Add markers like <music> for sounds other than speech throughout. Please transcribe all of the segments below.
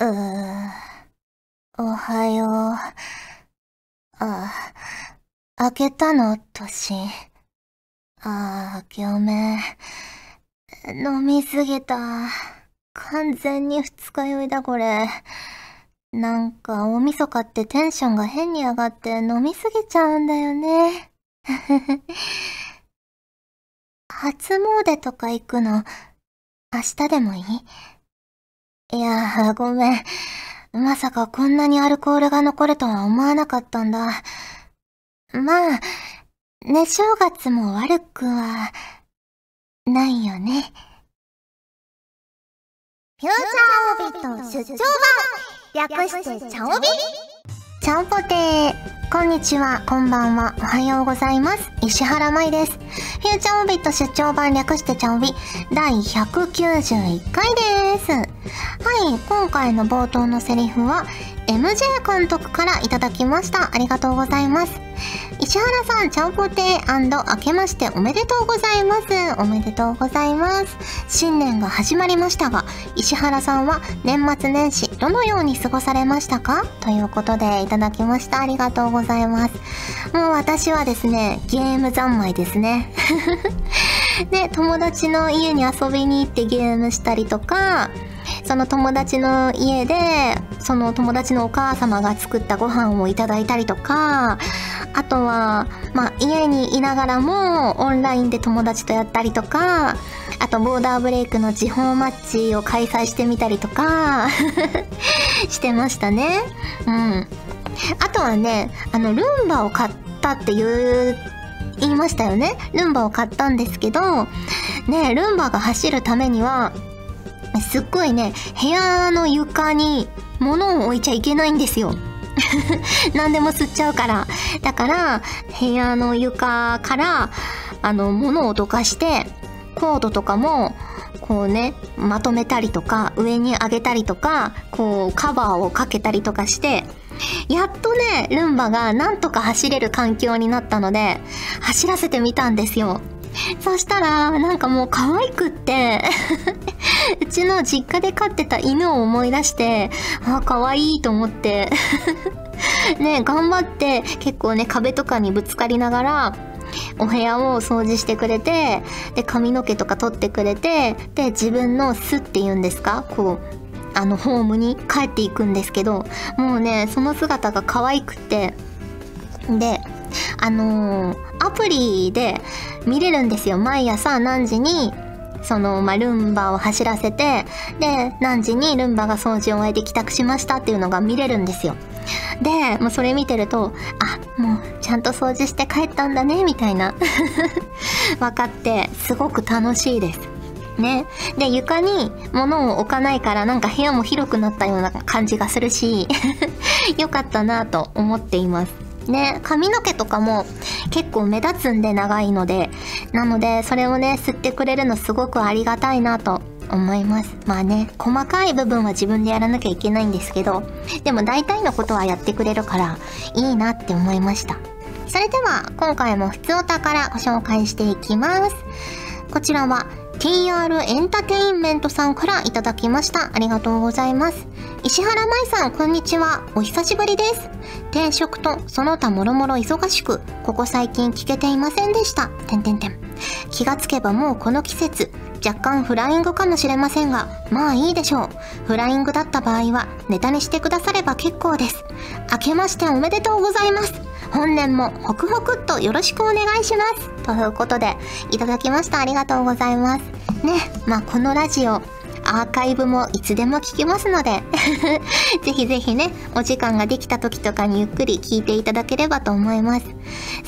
うー、おはよう。あ、開けたの、年。あー、ごめん。飲みすぎた。完全に二日酔いだ、これ。なんか、大晦日ってテンションが変に上がって飲みすぎちゃうんだよね。<laughs> 初詣とか行くの、明日でもいい？いやー、ごめん。まさかこんなにアルコールが残るとは思わなかったんだ。まあ、ね正月も悪くは、ないよね。フューチャーオビット出張版略してチャオビちゃんぽてー。こんにちは、こんばんは、おはようございます。石原舞です。フューチャーオビット出張版略してちゃおび、第191回です。はい、今回の冒頭のセリフは、MJ 監督からいただきました。ありがとうございます。石原さん、ちゃんぽてー明けましておめでとうございます。おめでとうございます。新年が始まりましたが、石原さんは年末年始どのように過ごされましたか？ということでいただきました。ありがとうございます。もう私はですね、ゲーム三昧ですね。<laughs> で、友達の家に遊びに行ってゲームしたりとか、その友達の家で、その友達のお母様が作ったご飯をいただいたりとか、あとは、まあ、家にいながらもオンラインで友達とやったりとか、あとボーダーブレイクの時報マッチを開催してみたりとか <laughs> してましたね。うん。あとはね、あの、ルンバを買ったっていう言いましたよね。ルンバを買ったんですけど、ね、ルンバが走るためには、すっごいね、部屋の床に物を置いちゃいけないんですよ。<laughs> 何でも吸っちゃうから。だから、部屋の床から、あの、物をどかして、コードとかも、こうね、まとめたりとか、上に上げたりとか、こう、カバーをかけたりとかして、やっとね、ルンバがなんとか走れる環境になったので、走らせてみたんですよ。そしたら、なんかもう可愛くって <laughs> うちの実家で飼ってた犬を思い出して、あ、可愛いと思って。<laughs> ね、頑張って結構ね、壁とかにぶつかりながら、お部屋を掃除してくれて、で、髪の毛とか取ってくれて、で、自分の巣って言うんですか？こう、あの、ホームに帰っていくんですけど、もうね、その姿が可愛くて、で、あのー、アプリで見れるんですよ。毎朝何時にその、まあ、ルンバを走らせて、で、何時にルンバが掃除を終えて帰宅しましたっていうのが見れるんですよ。で、もうそれ見てると、あ、もうちゃんと掃除して帰ったんだね、みたいな。<laughs> 分かって、すごく楽しいです。ね。で、床に物を置かないからなんか部屋も広くなったような感じがするし、<laughs> よかったなと思っています。ね、髪の毛とかも結構目立つんで長いので、なのでそれをね、吸ってくれるのすごくありがたいなと思います。まあね、細かい部分は自分でやらなきゃいけないんですけど、でも大体のことはやってくれるからいいなって思いました。それでは今回も普通お宝ご紹介していきます。こちらは TR エンタテインメントさんからいただきました。ありがとうございます。石原舞さん、こんにちは。お久しぶりです。転職とその他もろもろ忙しく、ここ最近聞けていませんでした。てんてんてん。気がつけばもうこの季節、若干フライングかもしれませんが、まあいいでしょう。フライングだった場合は、ネタにしてくだされば結構です。明けましておめでとうございます。本年もホクホクっとよろしくお願いします。ということで、いただきました。ありがとうございます。ね、まあこのラジオ、アーカイブもいつでも聞けますので <laughs> ぜひぜひね、お時間ができた時とかにゆっくり聞いていただければと思います。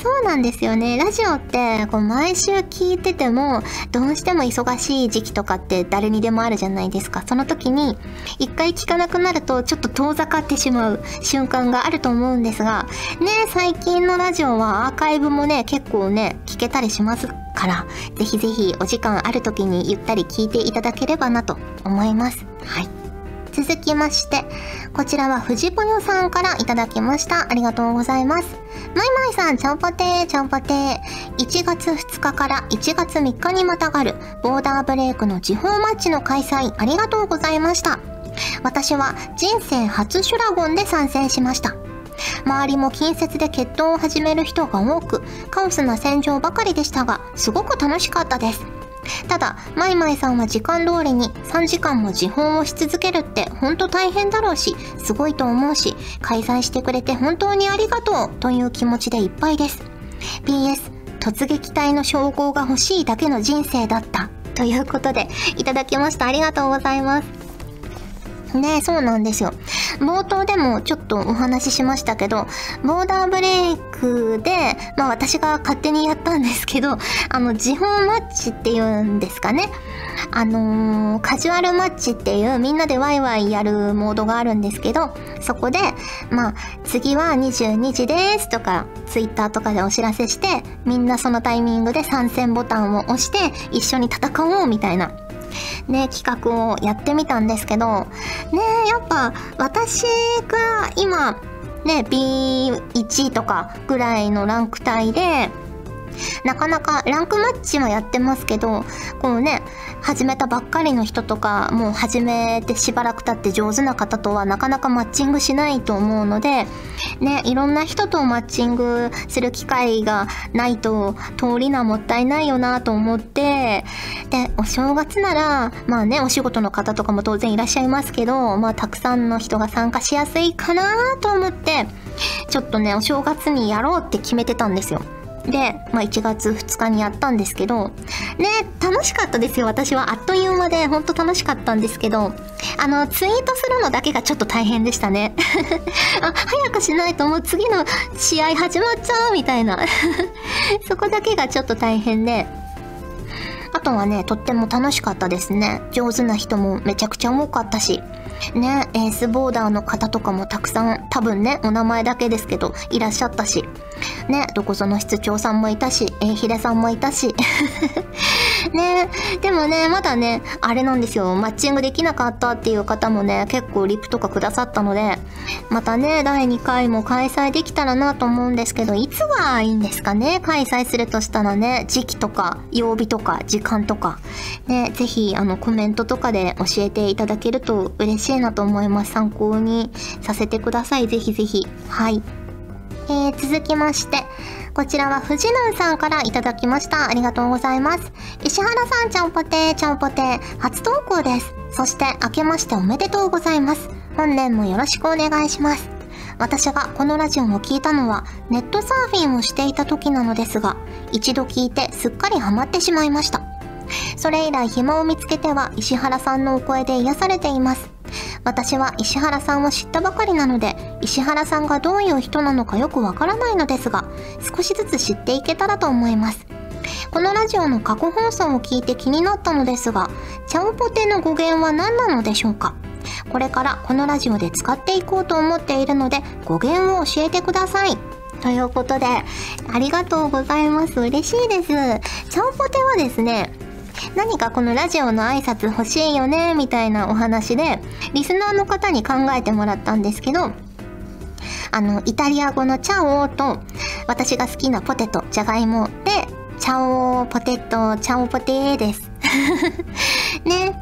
そうなんですよね。ラジオって、こう毎週聞いてても、どうしても忙しい時期とかって誰にでもあるじゃないですか。その時に、一回聞かなくなると、ちょっと遠ざかってしまう瞬間があると思うんですが、ね、最近のラジオはアーカイブもね、結構ね、聞けたりしますからぜひぜひお時間ある時にゆったり聞いていただければなと思います。はい。続きまして、こちらは藤ぽよさんからいただきました。ありがとうございます。まいまいさん、ちゃんぽてー、ちゃんぽてー。1月2日から1月3日にまたがる、ボーダーブレイクの地方マッチの開催、ありがとうございました。私は人生初シュラゴンで参戦しました。周りも近接で決闘を始める人が多く、カオスな戦場ばかりでしたが、すごく楽しかったです。ただ、マイマイさんは時間通りに3時間も時報をし続けるって本当大変だろうし、すごいと思うし、開催してくれて本当にありがとうという気持ちでいっぱいです。PS、突撃隊の称号が欲しいだけの人生だった。ということで、いただきました。ありがとうございます。ね、そうなんですよ。冒頭でもちょっとお話ししましたけど、ボーダーブレイクで、まあ私が勝手にやったんですけど、<laughs> あの、時報マッチっていうんですかね。あのー、カジュアルマッチっていうみんなでワイワイやるモードがあるんですけど、そこで、まあ、次は22時ですとか、ツイッターとかでお知らせして、みんなそのタイミングで参戦ボタンを押して、一緒に戦おうみたいな。ね、企画をやってみたんですけど、ね、やっぱ私が今、ね、B1 とかぐらいのランク帯で、なかなかランクマッチもやってますけど、こうね、始めたばっかりの人とかもう始めてしばらく経って上手な方とはなかなかマッチングしないと思うのでねいろんな人とマッチングする機会がないと通りなもったいないよなと思ってでお正月ならまあねお仕事の方とかも当然いらっしゃいますけどまあたくさんの人が参加しやすいかなと思ってちょっとねお正月にやろうって決めてたんですよ。で、まあ、1月2日にやったんですけど、ね、楽しかったですよ。私はあっという間で、ほんと楽しかったんですけど、あの、ツイートするのだけがちょっと大変でしたね。<laughs> あ、早くしないともう次の試合始まっちゃうみたいな。<laughs> そこだけがちょっと大変で、あとはね、とっても楽しかったですね。上手な人もめちゃくちゃ多かったし。ね、エースボーダーの方とかもたくさん、多分ね、お名前だけですけど、いらっしゃったし、ね、どこその室長さんもいたし、えひ、ヒさんもいたし、<laughs> ね、でもね、まだね、あれなんですよ、マッチングできなかったっていう方もね、結構リプとかくださったので、またね、第2回も開催できたらなと思うんですけど、いつがいいんですかね？開催するとしたらね、時期とか、曜日とか、時間とか。ね、ぜひ、あの、コメントとかで教えていただけると嬉しいなと思います。参考にさせてください。ぜひぜひ。はい。えー、続きまして、こちらは藤南さんからいただきました。ありがとうございます。石原さん、ちゃんぽてー、ちゃんぽてー、初投稿です。そして明けましておめでとうございます。本年もよろしくお願いします。私がこのラジオを聴いたのはネットサーフィンをしていた時なのですが、一度聞いてすっかりハマってしまいました。それ以来暇を見つけては石原さんのお声で癒されています。私は石原さんを知ったばかりなので、石原さんがどういう人なのかよくわからないのですが、少しずつ知っていけたらと思います。このラジオの過去放送を聞いて気になったのですが、チャオポテの語源は何なのでしょうか？これからこのラジオで使っていこうと思っているので、語源を教えてください。ということで、ありがとうございます。嬉しいです。チャオポテはですね、何かこのラジオの挨拶欲しいよね、みたいなお話で、リスナーの方に考えてもらったんですけど、あの、イタリア語のチャオと、私が好きなポテト、じゃがいもで、チャオポテト、チャオポテーです。<laughs> ね。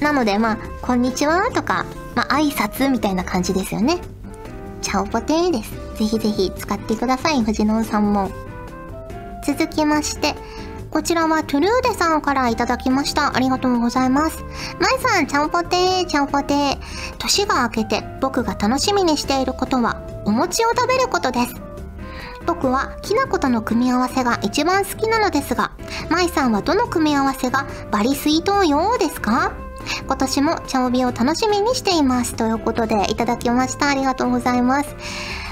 なので、まあ、こんにちはとか、まあ、挨拶みたいな感じですよね。チャオポテーです。ぜひぜひ使ってください、藤野さんも。続きまして、こちらはトゥルーデさんからいただきました。ありがとうございます。まいさん、ちゃんぽてー、ちゃんぽてー。年が明けて僕が楽しみにしていることは、お餅を食べることです。僕はきな粉との組み合わせが一番好きなのですが、舞さんはどの組み合わせがバリスイート用ですか？今年も茶帯を楽しみにしています。ということで、いただきました。ありがとうございます。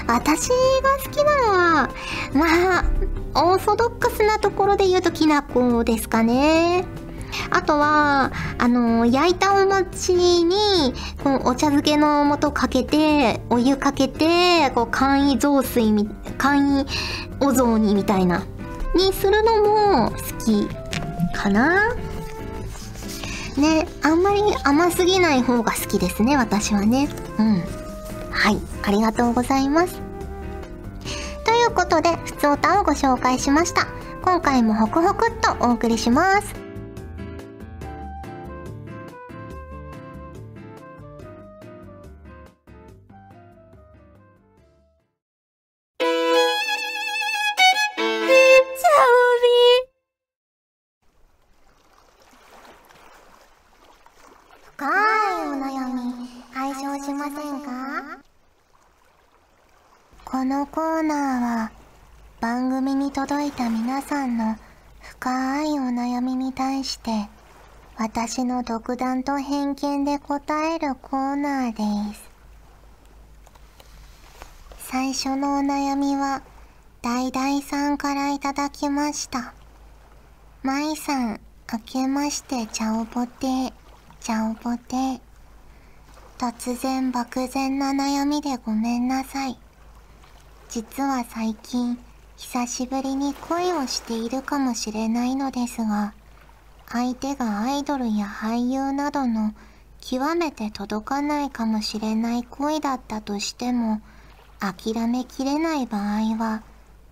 私が好きなのは、まあ、オーソドックスなところで言うときな粉ですかね。あとは、あのー、焼いたお餅に、このお茶漬けの素かけて、お湯かけて、こう、簡易雑炊み、簡易お雑煮みたいな、にするのも好きかなね、あんまり甘すぎない方が好きですね、私はね。うん。はい、ありがとうございます。ということで、ふつおたをご紹介しました。今回もホクホクっとお送りします。コーナーは番組に届いた皆さんの深いお悩みに対して私の独断と偏見で答えるコーナーです。最初のお悩みはだいだいさんからいただきました。まいさん明けましてちゃおぽてちゃおぽて。突然漠然な悩みでごめんなさい。実は最近久しぶりに恋をしているかもしれないのですが相手がアイドルや俳優などの極めて届かないかもしれない恋だったとしても諦めきれない場合は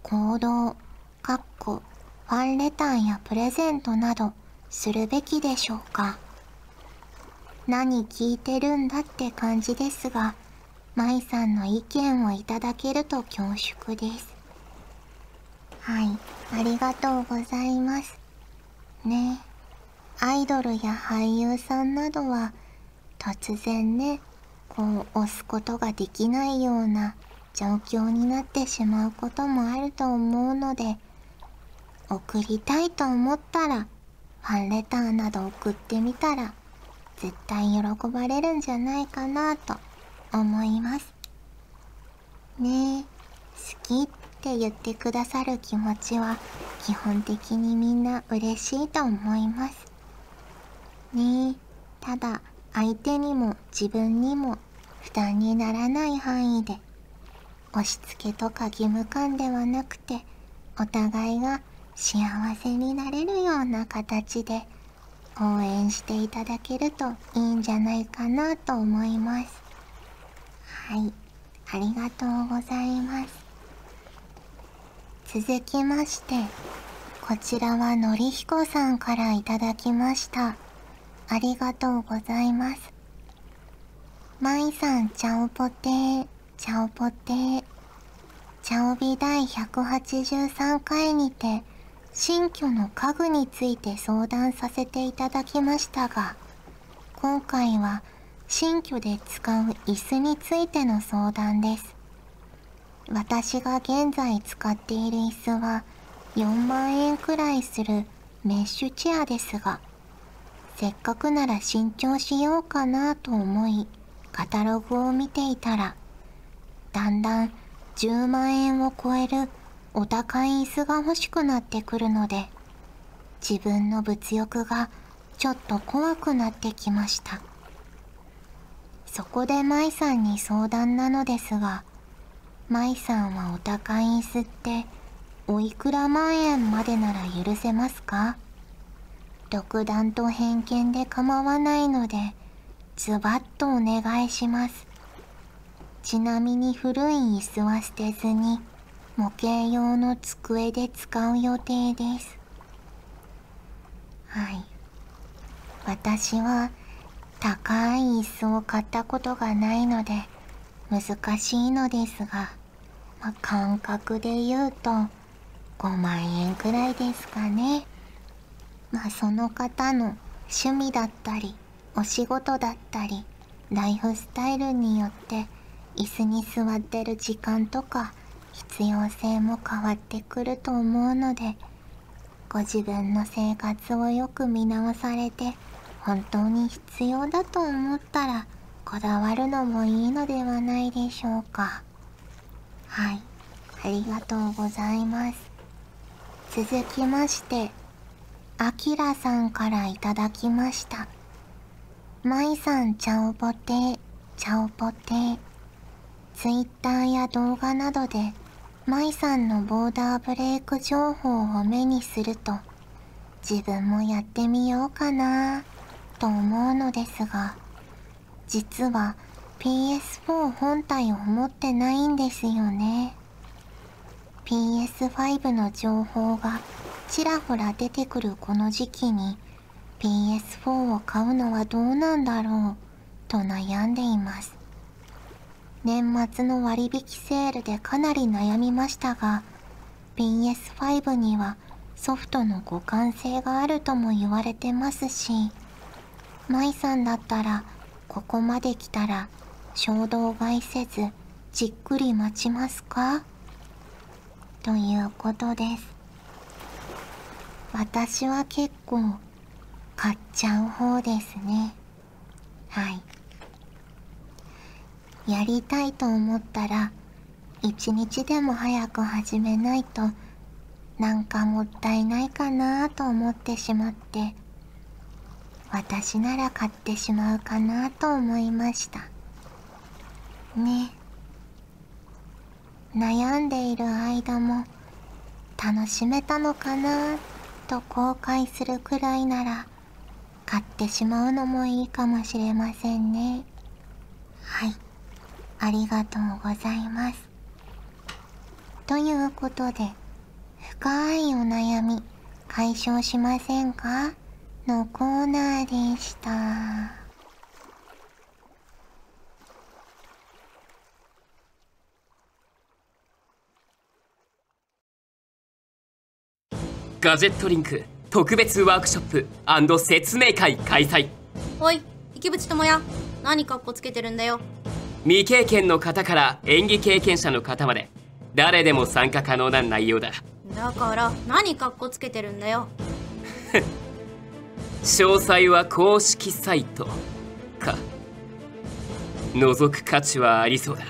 行動かっこファンレターやプレゼントなどするべきでしょうか。何聞いてるんだって感じですが舞さんの意見をいただけると恐縮です。はい。ありがとうございます。ね。アイドルや俳優さんなどは突然ねこう押すことができないような状況になってしまうこともあると思うので送りたいと思ったらファンレターなど送ってみたら絶対喜ばれるんじゃないかなと思います。ねえ好きって言ってくださる気持ちは基本的にみんな嬉しいと思います。ねえただ相手にも自分にも負担にならない範囲で押し付けとか義務感ではなくてお互いが幸せになれるような形で応援していただけるといいんじゃないかなと思います。はい。ありがとうございます。続きましてこちらはのりひこさんからいただきました。ありがとうございます。まいさんちゃおぽてーちゃおぽてー。ちゃおび第183回にて新居の家具について相談させていただきましたが今回は新居で使う椅子についての相談です。私が現在使っている椅子は4万円くらいするメッシュチェアですがせっかくなら新調しようかなと思いカタログを見ていたらだんだん10万円を超えるお高い椅子が欲しくなってくるので自分の物欲がちょっと怖くなってきました。そこで舞さんに相談なのですが舞さんはお高い椅子っておいくら万円までなら許せますか？独断と偏見で構わないのでズバッとお願いします。ちなみに古い椅子は捨てずに模型用の机で使う予定です。はい。私は高い椅子を買ったことがないので難しいのですが、まあ、感覚で言うと5万円くらいですかね。まあその方の趣味だったりお仕事だったりライフスタイルによって椅子に座ってる時間とか必要性も変わってくると思うのでご自分の生活をよく見直されて本当に必要だと思ったらこだわるのもいいのではないでしょうか。はい。ありがとうございます。続きましてあきらさんからいただきました。まいさんちゃおぽてちゃおぽてツイッターや動画などでまいさんのボーダーブレイク情報を目にすると自分もやってみようかな。と思うのですが実は PS4 本体を持ってないんですよね。PS5 の情報がちらほら出てくるこの時期に PS4 を買うのはどうなんだろうと悩んでいます。年末の割引セールでかなり悩みましたが PS5 にはソフトの互換性があるとも言われてますし舞さんだったらここまで来たら衝動買いせずじっくり待ちますか？ということです。私は結構買っちゃう方ですね。はい。やりたいと思ったら一日でも早く始めないとなんかもったいないかなと思ってしまって私なら買ってしまうかなと思いました。ね。悩んでいる間も楽しめたのかなと後悔するくらいなら買ってしまうのもいいかもしれませんね。はい。ありがとうございます。ということで深いお悩み解消しませんか？のコーナーでした。ガジェットリンク特別ワークショップ説明会開催。おい池淵智也何かっこつけてるんだよ。未経験の方から演技経験者の方まで誰でも参加可能な内容だ。だから何かっこつけてるんだよ <laughs> 詳細は公式サイトか。覗く価値はありそうだ。覗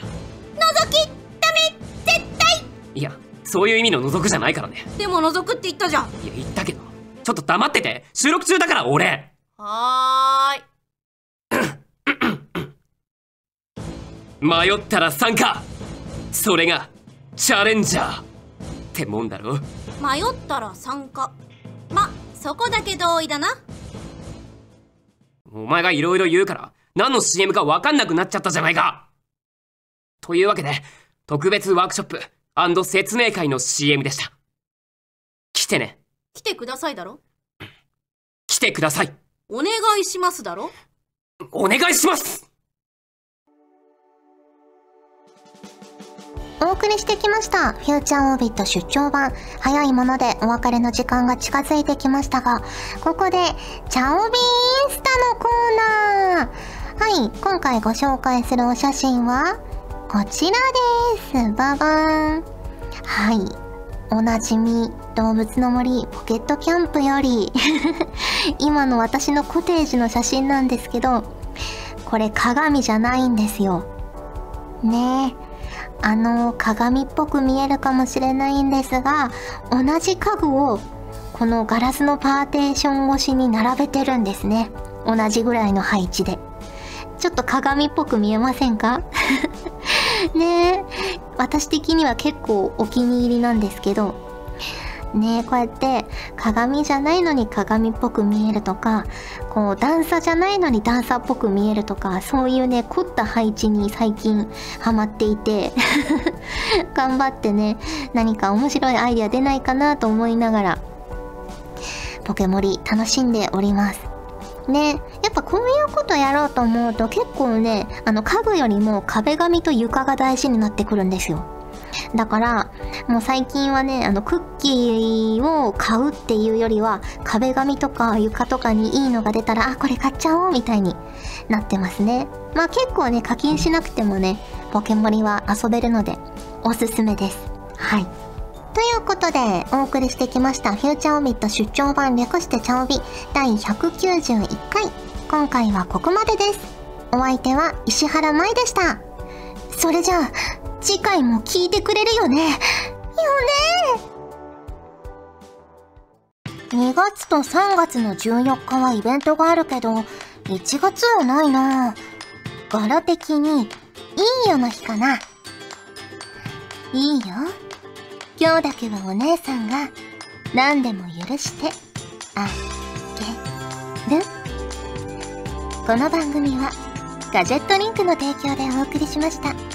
きダメ！絶対！いやそういう意味の覗くじゃないからね。でも覗くって言ったじゃん。いや言ったけど。ちょっと黙ってて。収録中だから俺。はーい。<coughs> 迷ったら参加。それがチャレンジャーってもんだろ。迷ったら参加。まそこだけ同意だなお前がいろいろ言うから何の CM か分かんなくなっちゃったじゃないか。というわけで特別ワークショップ説明会の CM でした。来てね。来てくださいだろ？来てください。お願いしますだろ？お願いしますお送りしてきました。フューチャーオービット出張版。早いものでお別れの時間が近づいてきましたがここでチャオビーンスタのコーナー。はい今回ご紹介するお写真はこちらです。ババーン。はい。おなじみ動物の森ポケットキャンプより <laughs> 今の私のコテージの写真なんですけどこれ鏡じゃないんですよ。ね。えあの鏡っぽく見えるかもしれないんですが同じ家具をこのガラスのパーテーション越しに並べてるんですね。同じぐらいの配置で。ちょっと鏡っぽく見えませんか？<laughs> ねえ。私的には結構お気に入りなんですけどねこうやって鏡じゃないのに鏡っぽく見えるとかこう段差じゃないのに段差っぽく見えるとかそういうね凝った配置に最近ハマっていて <laughs> 頑張ってね何か面白いアイデア出ないかなと思いながらポケモリ楽しんでおります。ねやっぱこういうことやろうと思うと結構ねあの家具よりも壁紙と床が大事になってくるんですよ。だから、もう最近はね、あの、クッキーを買うっていうよりは、壁紙とか床とかにいいのが出たら、あ、これ買っちゃおうみたいになってますね。まあ結構ね、課金しなくてもね、ポケモリは遊べるので、おすすめです。はい。ということで、お送りしてきました、フューチャーオビット出張版略してチャオビ第191回。今回はここまでです。お相手は石原舞でした。それじゃあ、次回も聞いてくれるよねよね2月と3月の14日はイベントがあるけど、1月はないな柄的に、いいよの日かな。いいよ。今日だけはお姉さんが、何でも許して、あげる。この番組は、ガジェットリンクの提供でお送りしました。